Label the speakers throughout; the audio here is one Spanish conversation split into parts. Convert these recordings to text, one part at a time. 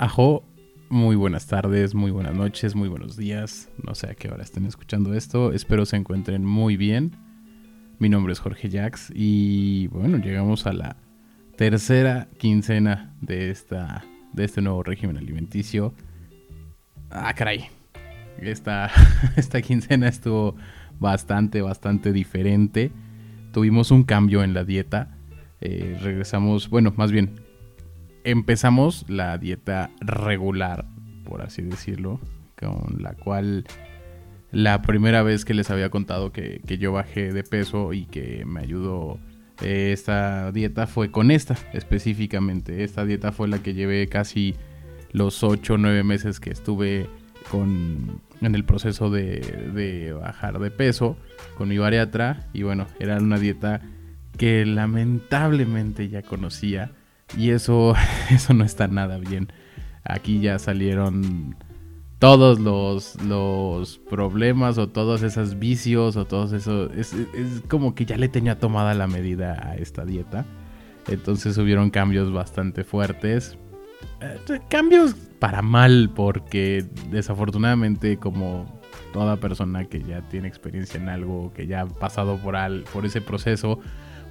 Speaker 1: Ajo, muy buenas tardes, muy buenas noches, muy buenos días. No sé a qué hora estén escuchando esto. Espero se encuentren muy bien. Mi nombre es Jorge Jax y bueno, llegamos a la tercera quincena de, esta, de este nuevo régimen alimenticio. Ah, caray. Esta, esta quincena estuvo bastante, bastante diferente. Tuvimos un cambio en la dieta. Eh, regresamos, bueno, más bien, empezamos la dieta regular, por así decirlo, con la cual la primera vez que les había contado que, yo bajé de peso y que me ayudó eh, esta dieta fue con esta específicamente. Esta dieta fue la que llevé casi los 8 o 9 meses que estuve con, en el proceso de, de bajar de peso con mi bariatra. Y bueno, era una dieta que lamentablemente ya conocía y eso, eso no está nada bien. Aquí ya salieron todos los, los problemas o todos esos vicios o todos eso. Es, es, como que ya le tenía tomada la medida a esta dieta. Entonces hubieron cambios bastante fuertes. Eh, cambios para mal porque desafortunadamente como toda persona que ya tiene experiencia en algo, que ya ha pasado por, al, por ese proceso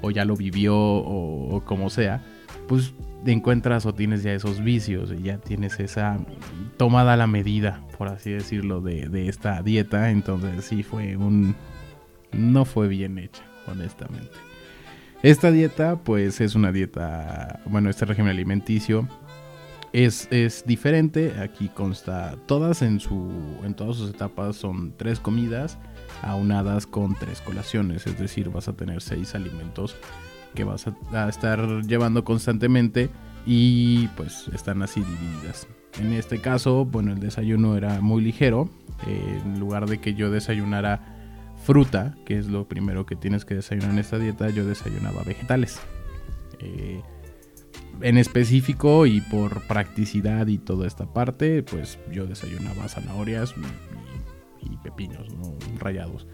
Speaker 1: o ya lo vivió o, o como sea, pues encuentras o tienes ya esos vicios ya tienes esa tomada la medida, por así decirlo, de, esta dieta. Entonces sí fue un... no fue bien hecha, honestamente. Esta dieta pues es una dieta, bueno, este régimen alimenticio es, es, diferente. Aquí consta todas en su en todas sus etapas son tres comidas aunadas con tres colaciones, es decir, vas a tener seis alimentos que vas a, estar llevando constantemente y pues están así divididas. En este caso, bueno, el desayuno era muy ligero. Eh, en lugar de que yo desayunara fruta, que es lo primero que tienes que desayunar en esta dieta, yo desayunaba vegetales. Eh, en específico y por practicidad y toda esta parte, pues yo desayunaba zanahorias y, pepinos rayados.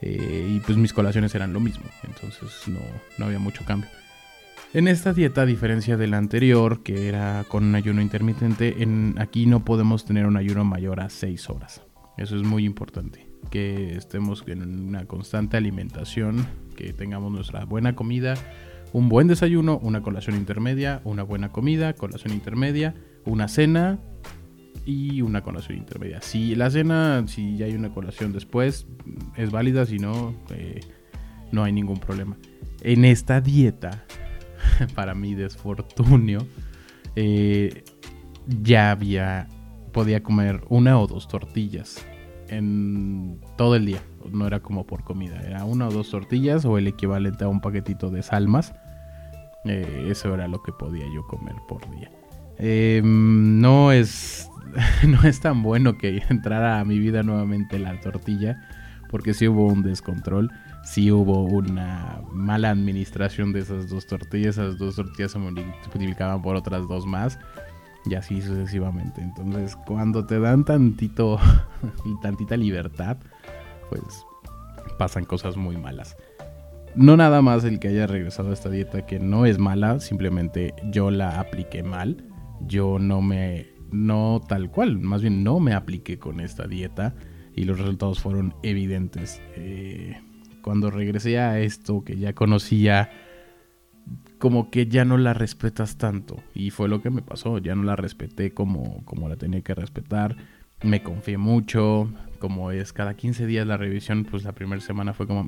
Speaker 1: Eh, y pues mis colaciones eran lo mismo, entonces no, había mucho cambio. En esta dieta, a diferencia de la anterior, que era con un ayuno intermitente, en, aquí no podemos tener un ayuno mayor a 6 horas. Eso es muy importante. Que estemos en una constante alimentación, que tengamos nuestra buena comida, un buen desayuno, una colación intermedia, una buena comida, colación intermedia, una cena y una colación intermedia. Si la cena, si ya hay una colación después, es válida, si no, eh, no hay ningún problema. En esta dieta, para mi desfortunio, eh, ya había, podía comer una o dos tortillas en todo el día. No era como por comida, era una o dos tortillas o el equivalente a un paquetito de salmas. Eh, eso era lo que podía yo comer por día. No es no es tan bueno que entrara a mi vida nuevamente la tortilla, porque sí hubo un descontrol, sí hubo una mala administración de esas dos tortillas, esas dos tortillas se multiplicaban por otras dos más, y así sucesivamente. Entonces, cuando te dan tantito tantita libertad, pues pasan cosas muy malas. No nada más el que haya regresado a esta dieta que no es mala, simplemente yo la apliqué mal. Yo no me no tal cual, más bien no me apliqué con esta dieta y los resultados fueron evidentes. Eh, cuando regresé a esto que ya conocía, como que ya no la respetas tanto. Y fue lo que me pasó, ya no la respeté como, como la tenía que respetar. Me confié mucho, como es cada 15 días la revisión, pues la primera semana fue como,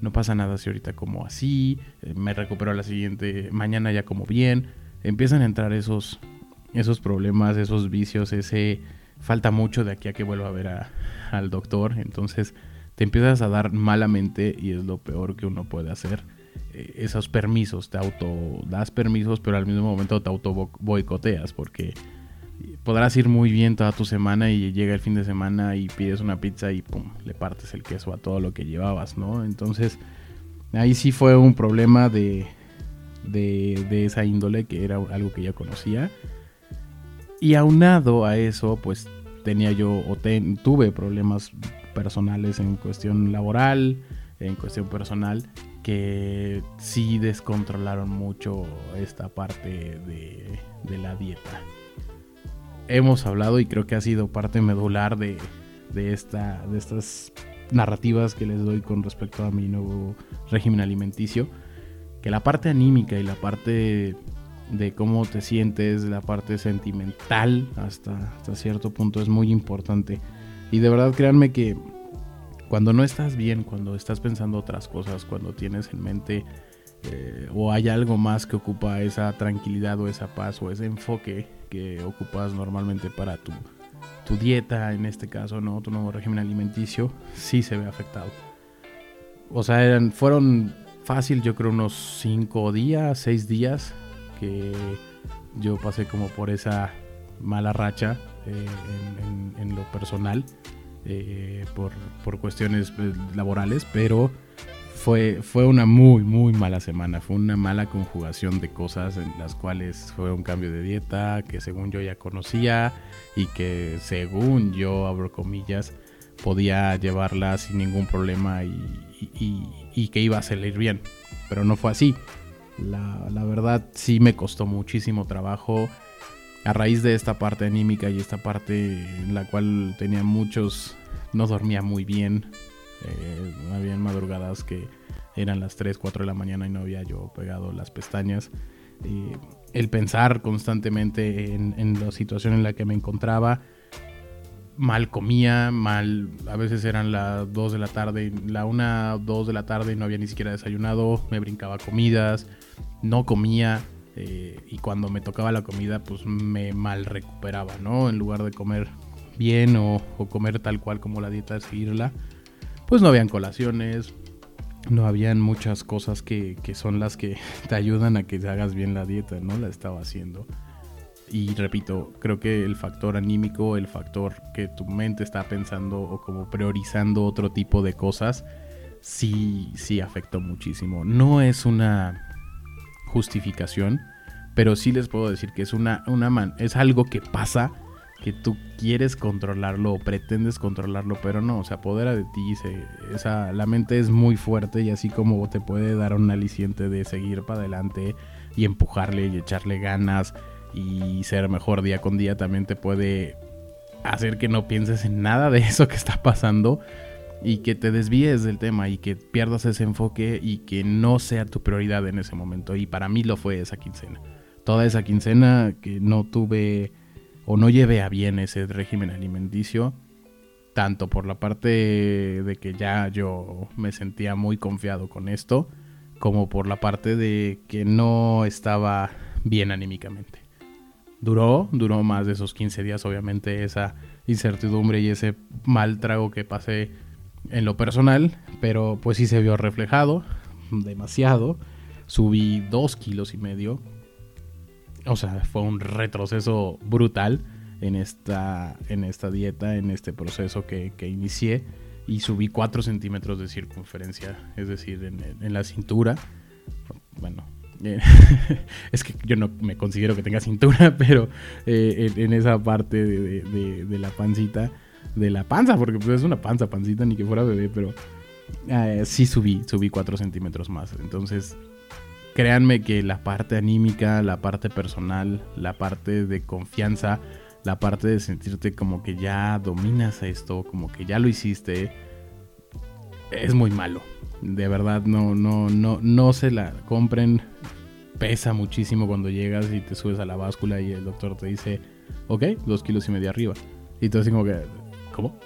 Speaker 1: no pasa nada si ahorita como así, eh, me recupero la siguiente, mañana ya como bien. Empiezan a entrar esos, esos problemas, esos vicios, ese falta mucho de aquí a que vuelva a ver al doctor. Entonces te empiezas a dar malamente y es lo peor que uno puede hacer. Eh, esos permisos, te auto das permisos, pero al mismo momento te auto boicoteas porque podrás ir muy bien toda tu semana y llega el fin de semana y pides una pizza y pum, le partes el queso a todo lo que llevabas, ¿no? Entonces ahí sí fue un problema de, de, de esa índole que era algo que ya conocía y aunado a eso, pues tenía yo o tuve problemas personales en cuestión laboral, en cuestión personal, que sí descontrolaron mucho esta parte de, la dieta. hemos hablado y creo que ha sido parte medular de, de, esta, de estas narrativas que les doy con respecto a mi nuevo régimen alimenticio, que la parte anímica y la parte de cómo te sientes, la parte sentimental hasta, hasta cierto punto es muy importante. Y de verdad créanme que cuando no estás bien, cuando estás pensando otras cosas, cuando tienes en mente eh, o hay algo más que ocupa esa tranquilidad o esa paz o ese enfoque que ocupas normalmente para tu, tu dieta, en este caso, ¿no? Tu nuevo régimen alimenticio, sí se ve afectado. O sea, eran, fueron fácil, yo creo, unos 5 días, 6 días que yo pasé como por esa mala racha eh, en, lo personal eh, por, por, cuestiones eh, laborales, pero fue, fue una muy, muy mala semana. Fue una mala conjugación de cosas en las cuales fue un cambio de dieta que según yo ya conocía y que según yo, abro comillas, podía llevarla sin ningún problema y, y que iba a salir bien. Pero no fue así. La, verdad sí me costó muchísimo trabajo a raíz de esta parte anímica y esta parte en la cual tenía muchos, no dormía muy bien. Eh, habían madrugadas que eran las 3, 4 de la mañana y no había yo pegado las pestañas. Eh, el pensar constantemente en, en la situación en la que me encontraba, mal comía, mal, a veces eran las 2 de la tarde, la 1, 2 de la tarde y no había ni siquiera desayunado, me brincaba comidas, no comía eh, y cuando me tocaba la comida pues me mal recuperaba, ¿no? En lugar de comer bien o, comer tal cual como la dieta, seguirla, pues no habían colaciones, no habían muchas cosas que, que son las que te ayudan a que hagas bien la dieta, ¿no? La estaba haciendo. Y repito, creo que el factor anímico, el factor que tu mente está pensando o como priorizando otro tipo de cosas, sí, sí afectó muchísimo. No es una justificación, pero sí les puedo decir que es una, una man, es algo que pasa, que tú quieres controlarlo o pretendes controlarlo, pero no, se apodera de ti, se, esa, la mente es muy fuerte y así como te puede dar un aliciente de seguir para adelante y empujarle y echarle ganas y ser mejor día con día también te puede hacer que no pienses en nada de eso que está pasando y que te desvíes del tema y que pierdas ese enfoque y que no sea tu prioridad en ese momento. Y para mí lo fue esa quincena. Toda esa quincena que no tuve o no llevé a bien ese régimen alimenticio, tanto por la parte de que ya yo me sentía muy confiado con esto, como por la parte de que no estaba bien anímicamente duró, duró más de esos 15 días, obviamente, esa incertidumbre y ese mal trago que pasé en lo personal, pero pues sí se vio reflejado demasiado. Subí dos kilos y medio. O sea, fue un retroceso brutal en esta, en esta dieta, en este proceso que, que inicié. Y subí 4 centímetros de circunferencia, es decir, en, en la cintura. Bueno, es que yo no me considero que tenga cintura, pero eh, en, esa parte de, la pancita, de la panza, porque pues es una panza, pancita, ni que fuera bebé, pero eh, sí subí, subí 4 centímetros más. Entonces, créanme que la parte anímica, la parte personal, la parte de confianza, la parte de sentirte como que ya dominas esto, como que ya lo hiciste, es muy malo. De verdad, no, no, no, no se la compren. Pesa muchísimo cuando llegas y te subes a la báscula y el doctor te dice, ok, dos kilos y medio arriba. Y tú así como que, ¿cómo?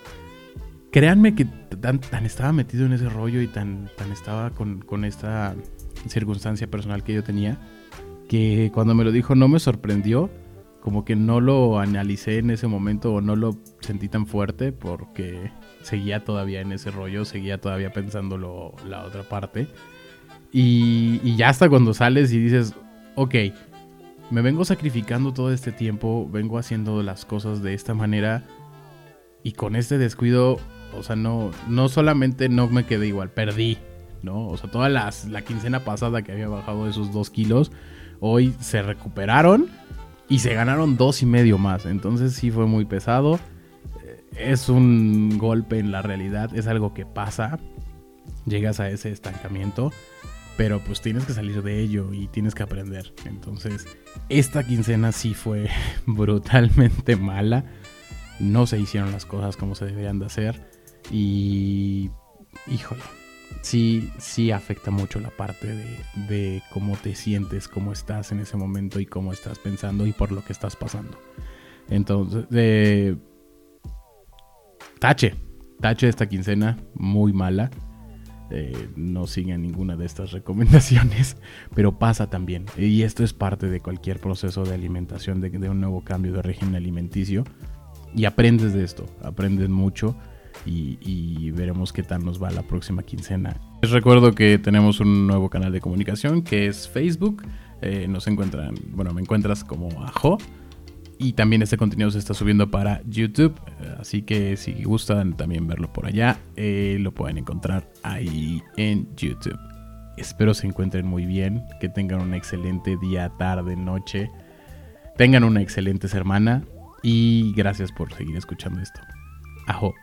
Speaker 1: Créanme que tan, tan estaba metido en ese rollo y tan, tan estaba con, con esta circunstancia personal que yo tenía, que cuando me lo dijo no me sorprendió como que no lo analicé en ese momento o no lo sentí tan fuerte porque seguía todavía en ese rollo, seguía todavía pensando la otra parte. Y, ya hasta cuando sales y dices, ok, me vengo sacrificando todo este tiempo, vengo haciendo las cosas de esta manera y con este descuido, o sea, no, no solamente no me quedé igual, perdí, ¿no? O sea, toda la quincena pasada que había bajado esos dos kilos, hoy se recuperaron y se ganaron dos y medio más. Entonces sí fue muy pesado. Es un golpe en la realidad. Es algo que pasa. Llegas a ese estancamiento. pero pues tienes que salir de ello y tienes que aprender. Entonces, esta quincena sí fue brutalmente mala. No se hicieron las cosas como se deberían de hacer. Y, híjole, sí, sí afecta mucho la parte de, cómo te sientes, cómo estás en ese momento y cómo estás pensando y por lo que estás pasando. Entonces, eh, tache, tache esta quincena, muy mala. Eh, no sigan ninguna de estas recomendaciones, pero pasa también. Y esto es parte de cualquier proceso de alimentación, de, un nuevo cambio de régimen alimenticio. Y aprendes de esto, aprendes mucho y, veremos qué tal nos va la próxima quincena. Les recuerdo que tenemos un nuevo canal de comunicación que es Facebook. Eh, nos encuentran, bueno, me encuentras como Ajo. Y también este contenido se está subiendo para YouTube. Así que si gustan también verlo por allá, eh, lo pueden encontrar ahí en YouTube. Espero se encuentren muy bien, que tengan un excelente día, tarde, noche. Tengan una excelente semana y gracias por seguir escuchando esto. Ajo.